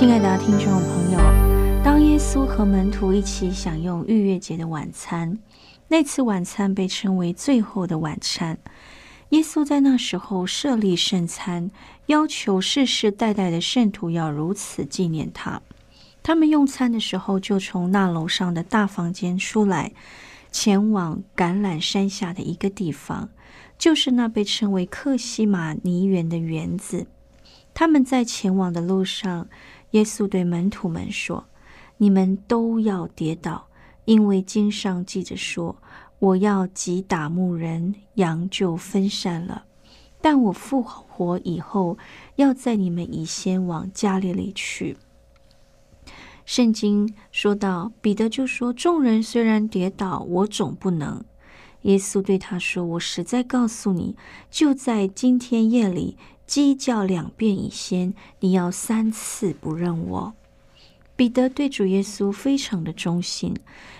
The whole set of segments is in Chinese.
亲爱的听众朋友，当耶稣和门徒一起享用逾越节的晚餐，那次晚餐被称为最后的晚餐。耶稣在那时候设立圣餐，要求世世代代的圣徒要如此纪念他。他们用餐的时候，就从那楼上的大房间出来，前往橄榄山下的一个地方，就是那被称为克西马尼园的园子。他们在前往的路上。耶稣对门徒们说：“你们都要跌倒，因为经上记着说，我要击打牧人，羊就分散了。但我复活以后，要在你们以先往家里里去。”圣经说到，彼得就说：“众人虽然跌倒，我总不能。”耶稣对他说：“我实在告诉你，就在今天夜里。”鸡叫两遍以先，你要三次不认我。彼得对主耶稣非常的忠心，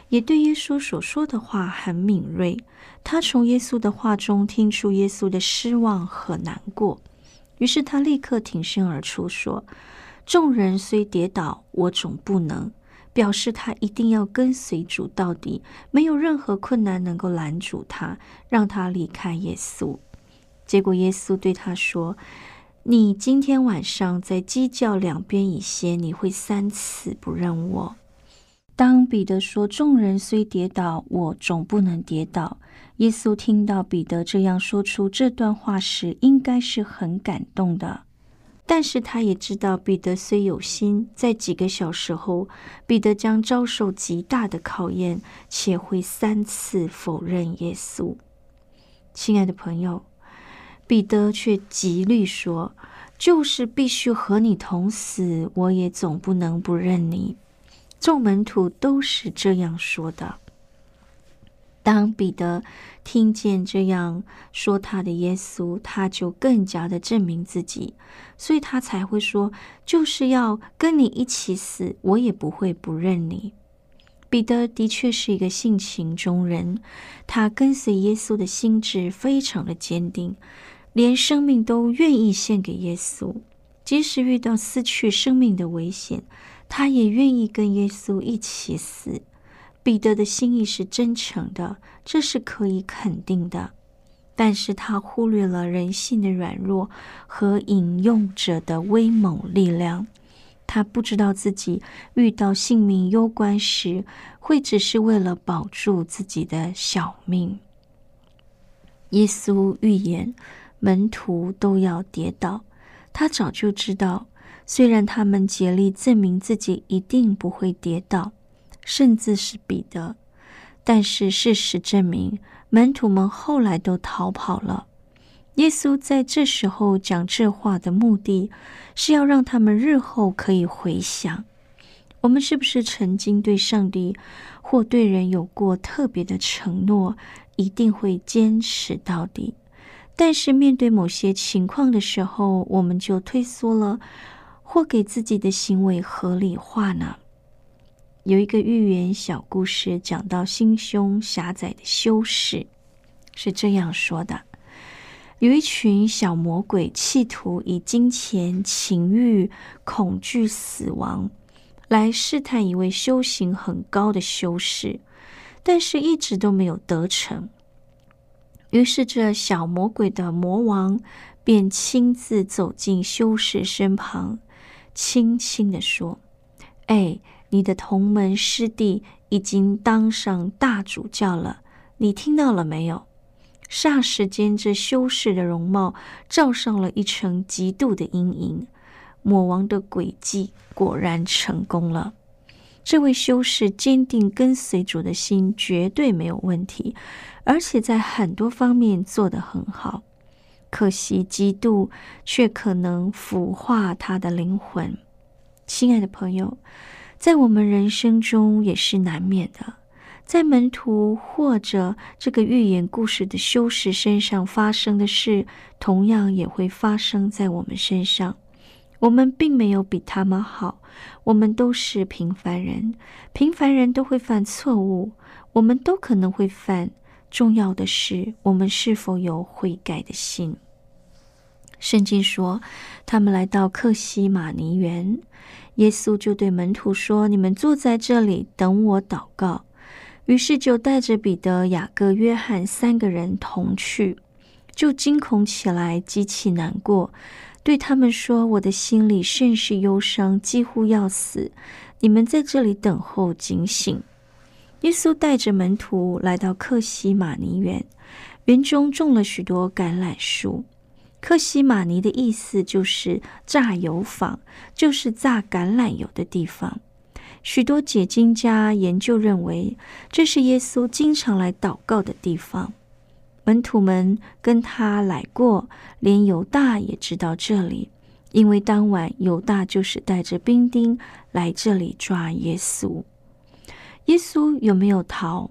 也对耶稣所说的话很敏锐。他从耶稣的话中听出耶稣的失望和难过，于是他立刻挺身而出说：“众人虽跌倒，我总不能。”表示他一定要跟随主到底，没有任何困难能够拦阻他，让他离开耶稣。结果，耶稣对他说：“你今天晚上在鸡叫两边以先，你会三次不认我。”当彼得说：“众人虽跌倒，我总不能跌倒。”耶稣听到彼得这样说出这段话时，应该是很感动的。但是他也知道，彼得虽有心，在几个小时后，彼得将遭受极大的考验，且会三次否认耶稣。亲爱的朋友。彼得却极力说：“就是必须和你同死，我也总不能不认你。”众门徒都是这样说的。当彼得听见这样说他的耶稣，他就更加的证明自己，所以他才会说：“就是要跟你一起死，我也不会不认你。”彼得的确是一个性情中人，他跟随耶稣的心智非常的坚定。连生命都愿意献给耶稣，即使遇到失去生命的危险，他也愿意跟耶稣一起死。彼得的心意是真诚的，这是可以肯定的。但是他忽略了人性的软弱和引用者的威猛力量。他不知道自己遇到性命攸关时，会只是为了保住自己的小命。耶稣预言。门徒都要跌倒，他早就知道。虽然他们竭力证明自己一定不会跌倒，甚至是彼得，但是事实证明，门徒们后来都逃跑了。耶稣在这时候讲这话的目的，是要让他们日后可以回想：我们是不是曾经对上帝或对人有过特别的承诺，一定会坚持到底。但是面对某些情况的时候，我们就退缩了，或给自己的行为合理化呢？有一个寓言小故事讲到心胸狭窄的修士，是这样说的：有一群小魔鬼，企图以金钱、情欲、恐惧死亡来试探一位修行很高的修士，但是一直都没有得逞。于是，这小魔鬼的魔王便亲自走进修士身旁，轻轻地说：“哎，你的同门师弟已经当上大主教了，你听到了没有？”霎时间，这修士的容貌罩上了一层极度的阴影。魔王的诡计果然成功了。这位修士坚定跟随主的心绝对没有问题，而且在很多方面做得很好。可惜嫉妒却可能腐化他的灵魂。亲爱的朋友，在我们人生中也是难免的。在门徒或者这个寓言故事的修士身上发生的事，同样也会发生在我们身上。我们并没有比他们好，我们都是平凡人，平凡人都会犯错误，我们都可能会犯。重要的是，我们是否有悔改的心。圣经说，他们来到克西马尼园，耶稣就对门徒说：“你们坐在这里，等我祷告。”于是就带着彼得、雅各、约翰三个人同去，就惊恐起来，极其难过，对他们说：“我的心里甚是忧伤，几乎要死。你们在这里等候，警醒。”耶稣带着门徒来到克西马尼园，园中种了许多橄榄树。克西马尼的意思就是榨油坊，就是榨橄榄油的地方。许多解经家研究认为，这是耶稣经常来祷告的地方。门徒们跟他来过，连犹大也知道这里，因为当晚犹大就是带着兵丁来这里抓耶稣。耶稣有没有逃？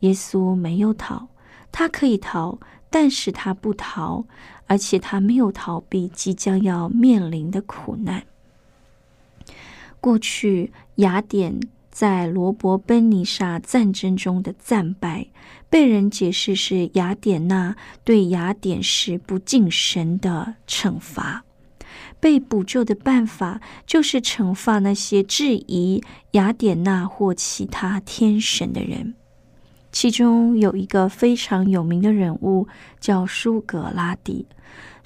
耶稣没有逃，他可以逃，但是他不逃，而且他没有逃避即将要面临的苦难。过去雅典在罗伯奔尼撒战争中的战败，被人解释是雅典娜对雅典时不敬神的惩罚。被补救的办法就是惩罚那些质疑雅典娜或其他天神的人。其中有一个非常有名的人物叫苏格拉底。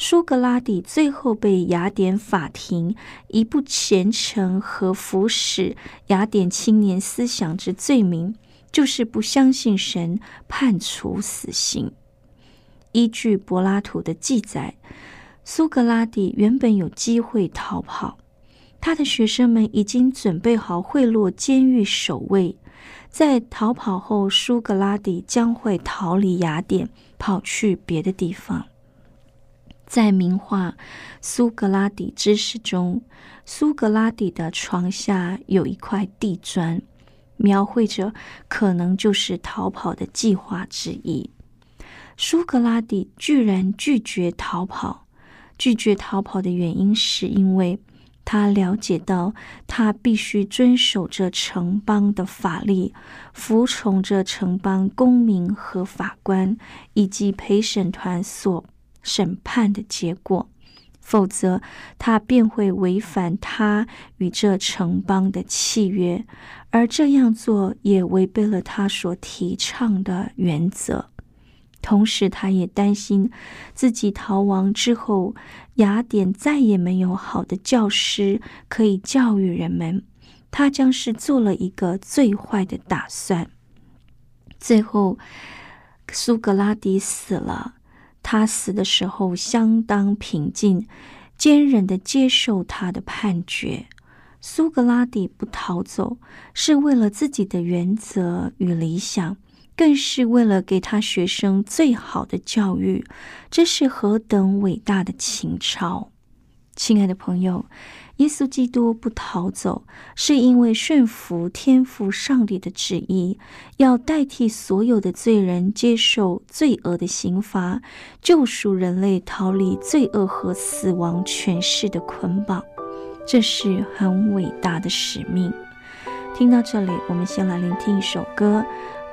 苏格拉底最后被雅典法庭以不虔诚和服使雅典青年思想之罪名，就是不相信神，判处死刑。依据柏拉图的记载，苏格拉底原本有机会逃跑，他的学生们已经准备好贿赂监狱守卫，在逃跑后，苏格拉底将会逃离雅典，跑去别的地方。在名画《苏格拉底知识》中，苏格拉底的床下有一块地砖，描绘着可能就是逃跑的计划之一。苏格拉底居然拒绝逃跑，拒绝逃跑的原因是因为他了解到他必须遵守着城邦的法律，服从着城邦公民和法官以及陪审团所。审判的结果，否则他便会违反他与这城邦的契约，而这样做也违背了他所提倡的原则。同时，他也担心自己逃亡之后，雅典再也没有好的教师可以教育人们，他将是做了一个最坏的打算。最后，苏格拉底死了。他死的时候相当平静，坚忍的接受他的判决。苏格拉底不逃走，是为了自己的原则与理想，更是为了给他学生最好的教育。这是何等伟大的情操！亲爱的朋友。耶稣基督不逃走，是因为顺服天父上帝的旨意，要代替所有的罪人接受罪恶的刑罚，救赎人类逃离罪恶和死亡权势的捆绑。这是很伟大的使命。听到这里，我们先来聆听一首歌，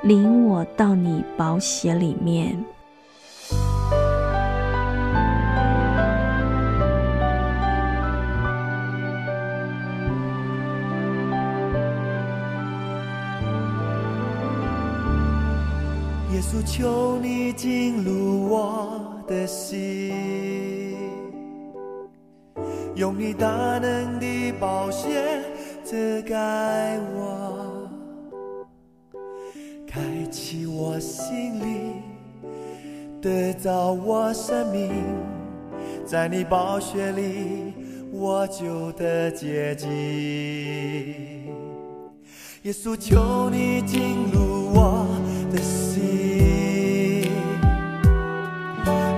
《领我到你宝血里面》。耶稣，求你进入我的心，用你大能的宝血遮盖我，开启我心灵，得到我生命，在你宝血里，我就得洁净。耶稣，求你进入我的心，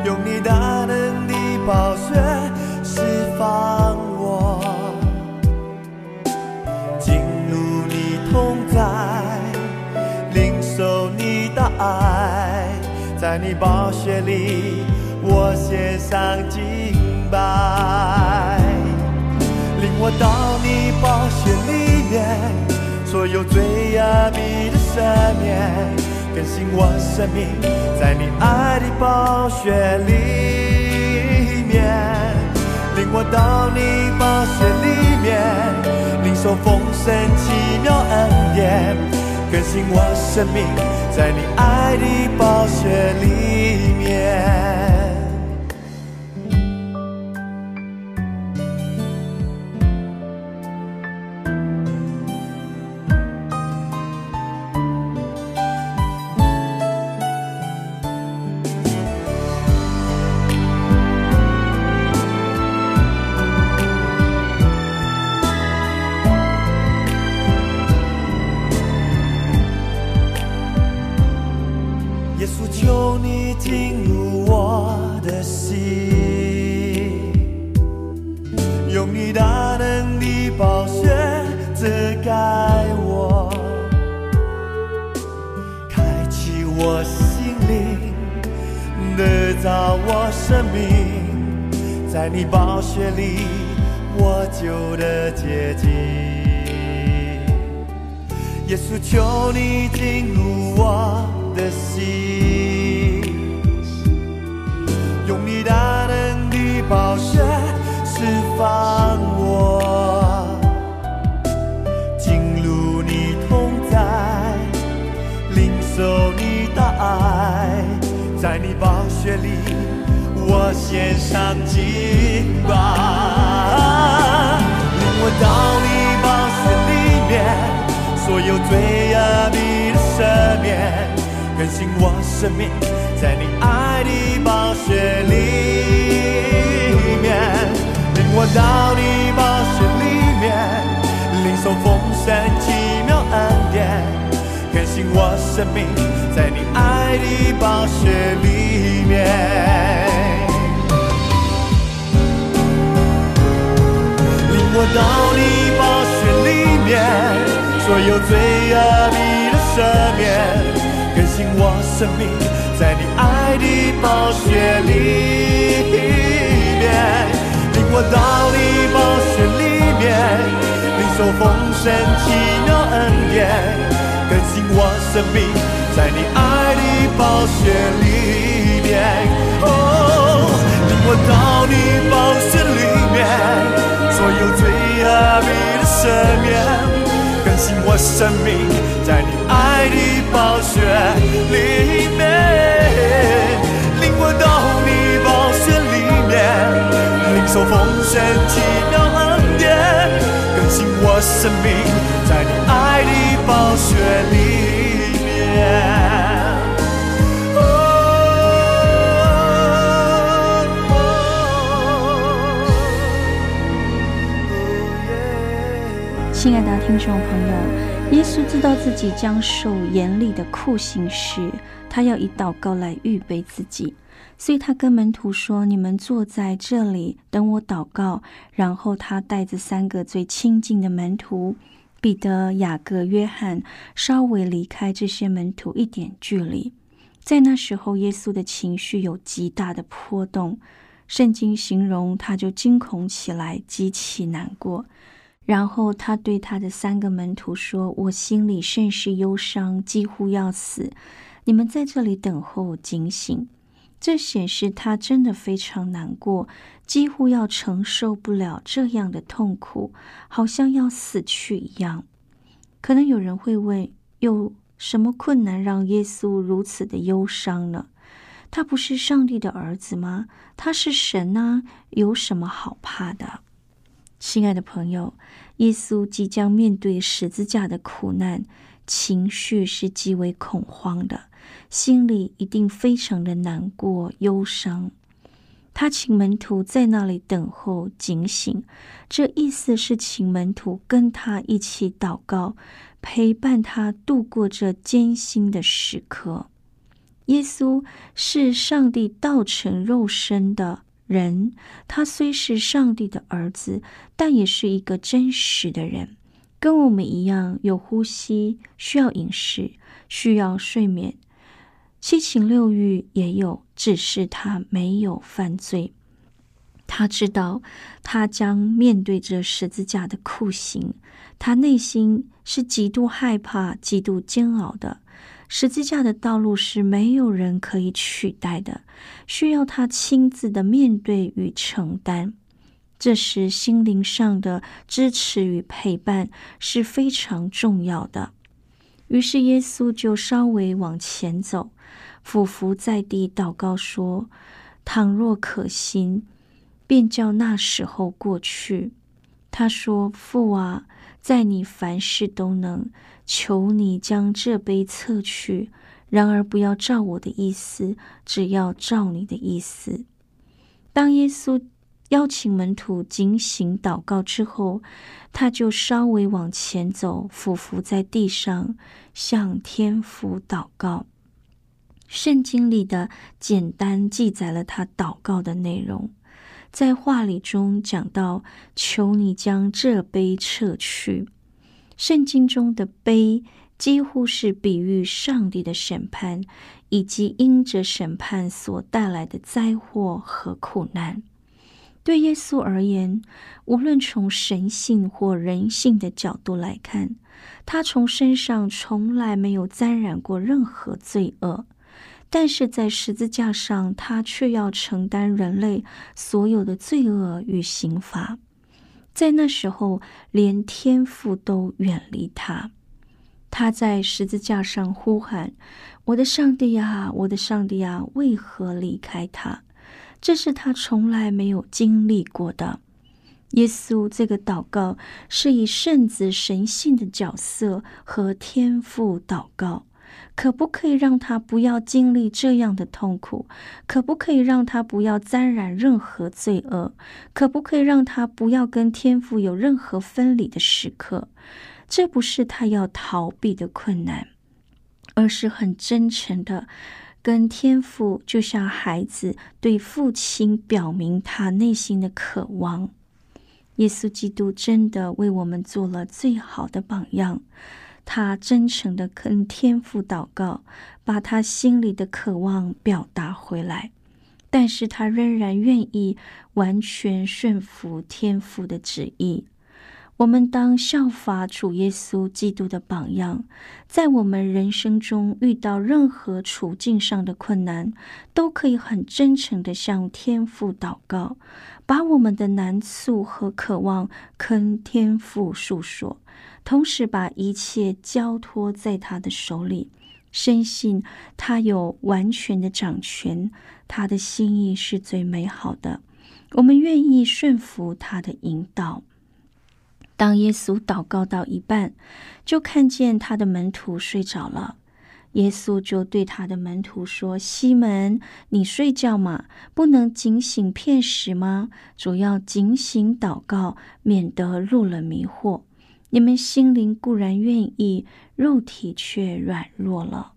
用你大能的宝血释放我，进入你同在，领受你的爱，在你宝血里，我献上敬拜，领我到你宝血里面。所有罪恶比的赦免，更新我生命，在你爱的暴雪里面，领我到你宝血里面，领受丰盛奇妙恩典，更新我生命，在你爱的暴雪里面进入我的心，用你大能的宝血遮盖我，开启我心灵，得造我生命，在你宝血里我救的捷径。耶稣求你进入我的心。大能的宝血释放我，进入你同在，领受你的爱，在你宝血里，我献上敬拜，领我到你宝血里面，所有罪恶你的赦免，更新我生命，在你爱。的宝血里面，领我到你宝血里面，领受丰盛奇妙恩典，更新我生命，在你爱的宝血里面。领我到你宝血里面，所有罪恶你的赦免，更新我生命，在你爱的宝血里面，领我到你宝血里面，领受丰盛奇妙恩典，更新我生命，在你爱的宝血里面，哦，领我到你宝血里面。所有罪恶你的赦免，更新我生命，在你爱的宝血里受丰盛奇妙恩典，更新我生命，在你爱的暴雪里面。亲爱的听众朋友，耶稣知道自己将受严厉的酷刑时，他要以祷告来预备自己，所以他跟门徒说：“你们坐在这里等我祷告。”然后他带着三个最亲近的门徒彼得、雅各、约翰，稍微离开这些门徒一点距离。在那时候，耶稣的情绪有极大的波动，圣经形容他就惊恐起来，极其难过。然后他对他的三个门徒说：“我心里甚是忧伤，几乎要死。你们在这里等候，警醒。”这显示他真的非常难过，几乎要承受不了这样的痛苦，好像要死去一样。可能有人会问：“有什么困难让耶稣如此的忧伤呢？他不是上帝的儿子吗？他是神呢，有什么好怕的？亲爱的朋友，耶稣即将面对十字架的苦难，情绪是极为恐慌的，心里一定非常的难过、忧伤。他请门徒在那里等候、警醒，这意思是请门徒跟他一起祷告，陪伴他度过这艰辛的时刻。耶稣是上帝道成肉身的人，他虽是上帝的儿子，但也是一个真实的人，跟我们一样有呼吸，需要饮食，需要睡眠。七情六欲也有，只是他没有犯罪。他知道他将面对着十字架的酷刑，他内心是极度害怕、极度煎熬的。十字架的道路是没有人可以取代的，需要他亲自的面对与承担。这时，心灵上的支持与陪伴是非常重要的。于是，耶稣就稍微往前走。俯伏在地祷告说：“倘若可行，便叫那时候过去。”他说：“父啊，在你凡事都能，求你将这杯撤去。然而不要照我的意思，只要照你的意思。”当耶稣邀请门徒警醒祷告之后，他就稍微往前走，俯伏在地上，向天父祷告。圣经里的简单记载了他祷告的内容，在话里中讲到：“求你将这杯撤去。”圣经中的杯几乎是比喻上帝的审判，以及因着审判所带来的灾祸和苦难。对耶稣而言，无论从神性或人性的角度来看，他从身上从来没有沾染过任何罪恶。但是在十字架上，他却要承担人类所有的罪恶与刑罚。在那时候，连天父都远离他。他在十字架上呼喊：“我的上帝啊，我的上帝啊，为何离开他？”这是他从来没有经历过的。耶稣这个祷告是以圣子神性的角色和天父祷告。可不可以让他不要经历这样的痛苦？可不可以让他不要沾染任何罪恶？可不可以让他不要跟天父有任何分离的时刻？这不是他要逃避的困难，而是很真诚的跟天父，就像孩子对父亲表明他内心的渴望。耶稣基督真的为我们做了最好的榜样。他真诚的跟天父祷告，把他心里的渴望表达回来，但是他仍然愿意完全顺服天父的旨意。我们当效法主耶稣基督的榜样，在我们人生中遇到任何处境上的困难，都可以很真诚的向天父祷告，把我们的难处和渴望跟天父诉说。同时把一切交托在他的手里，深信他有完全的掌权，他的心意是最美好的。我们愿意顺服他的引导。当耶稣祷告到一半，就看见他的门徒睡着了。耶稣就对他的门徒说：“西门，你睡觉吗？不能警醒片时吗？主要警醒祷告，免得入了迷惑。”你们心灵固然愿意，肉体却软弱了。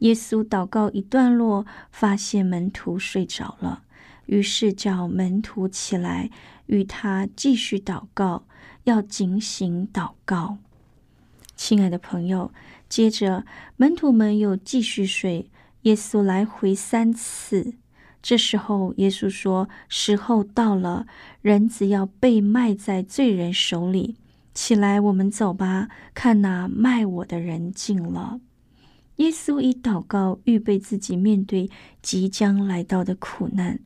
耶稣祷告一段落，发现门徒睡着了，于是叫门徒起来，与他继续祷告，要警醒祷告。亲爱的朋友，接着门徒们又继续睡。耶稣来回三次，这时候耶稣说：“时候到了，人子要被卖在罪人手里。”起来，我们走吧。看那卖我的人进了。耶稣以祷告预备自己面对即将来到的苦难。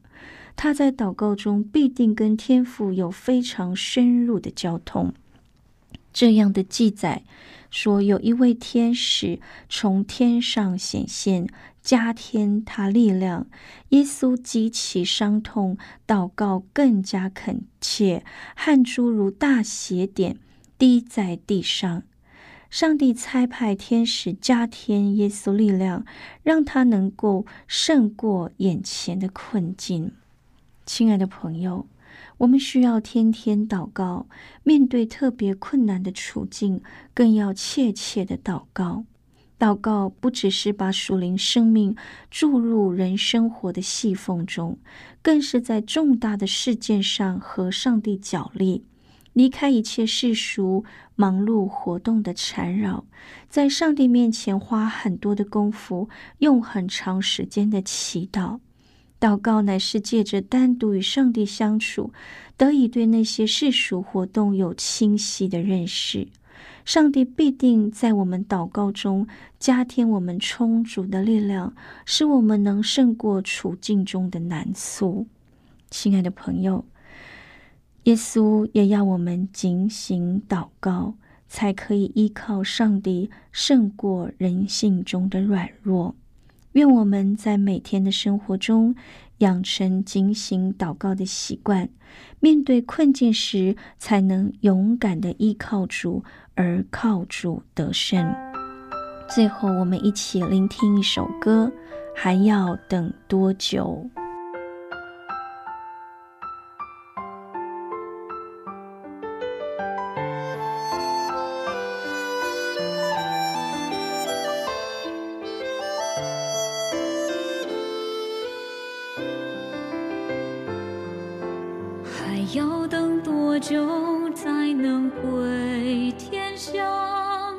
他在祷告中必定跟天父有非常深入的交通。这样的记载说，有一位天使从天上显现，加添他力量。耶稣极其伤痛，祷告更加恳切，汗珠如大血点滴在地上。上帝差派天使加添耶稣力量，让他能够胜过眼前的困境。亲爱的朋友。我们需要天天祷告，面对特别困难的处境，更要切切的祷告。祷告不只是把属灵生命注入人生活的细缝中，更是在重大的事件上和上帝角力，离开一切世俗忙碌活动的缠绕，在上帝面前花很多的功夫，用很长时间的祈祷。祷告乃是借着单独与上帝相处，得以对那些世俗活动有清晰的认识。上帝必定在我们祷告中加添我们充足的力量，使我们能胜过处境中的难处。亲爱的朋友，耶稣也要我们警醒祷告，才可以依靠上帝胜过人性中的软弱。愿我们在每天的生活中养成警醒祷告的习惯，面对困境时才能勇敢的依靠主，而靠主得胜。最后，我们一起聆听一首歌，还要等多久？要等多久才能回天上？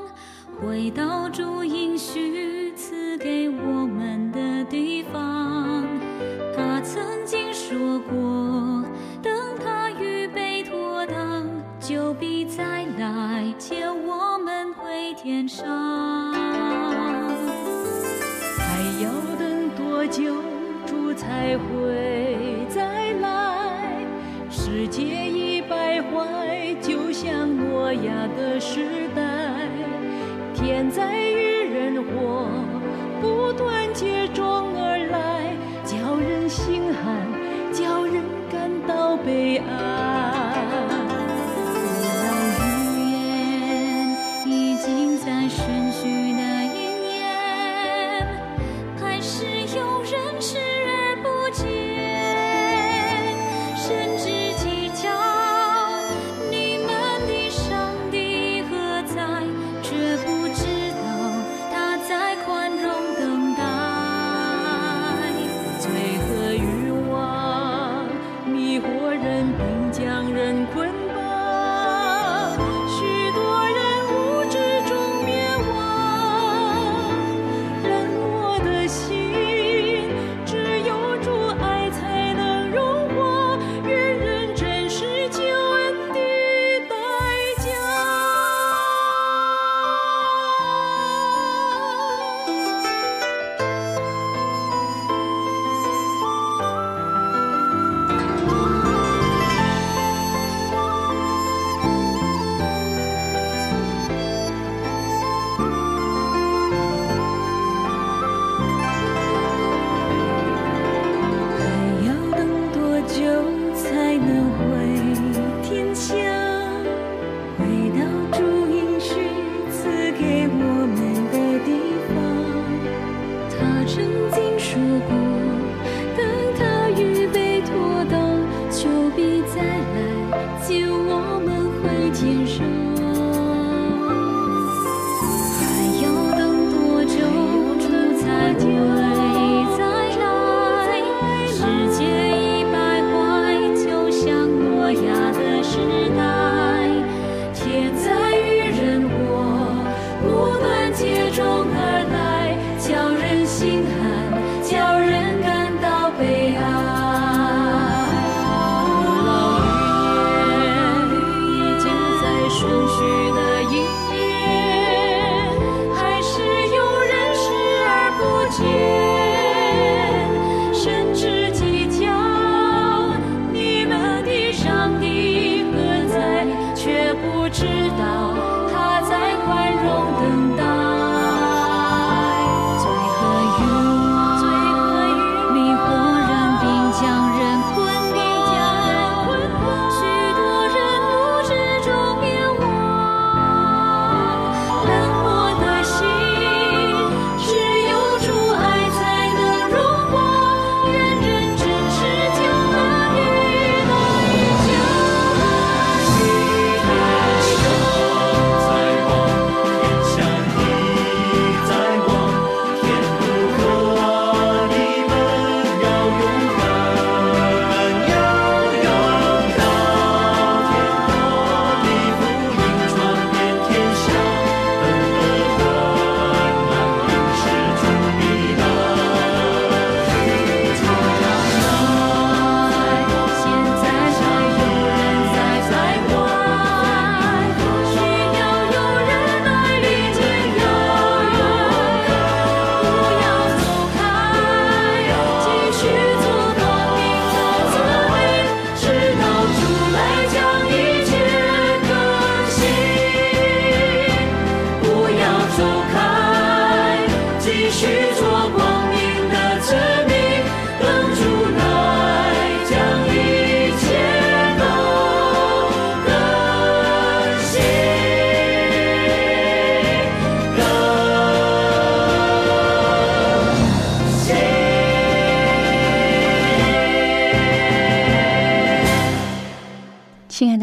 回到主应许赐给我们的地方。他曾经说过，等他预备妥当，就必再来接我们回天上。还要等多久，主才会？悲哀。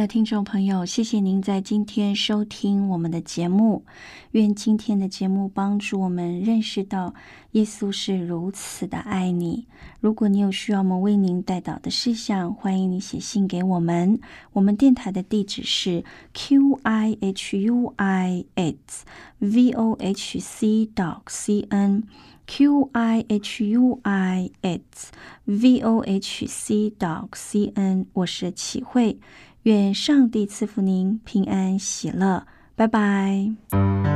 的听众朋友，谢谢您在今天收听我们的节目。愿今天的节目帮助我们认识到耶稣是如此的爱你。如果你有需要我们为您带导的事项，欢迎你写信给我们。我们电台的地址是 q i h u i s v o h c dot c n q i h u i s v o h c dot c n。我是启慧。愿上帝赐福您平安喜乐，拜拜。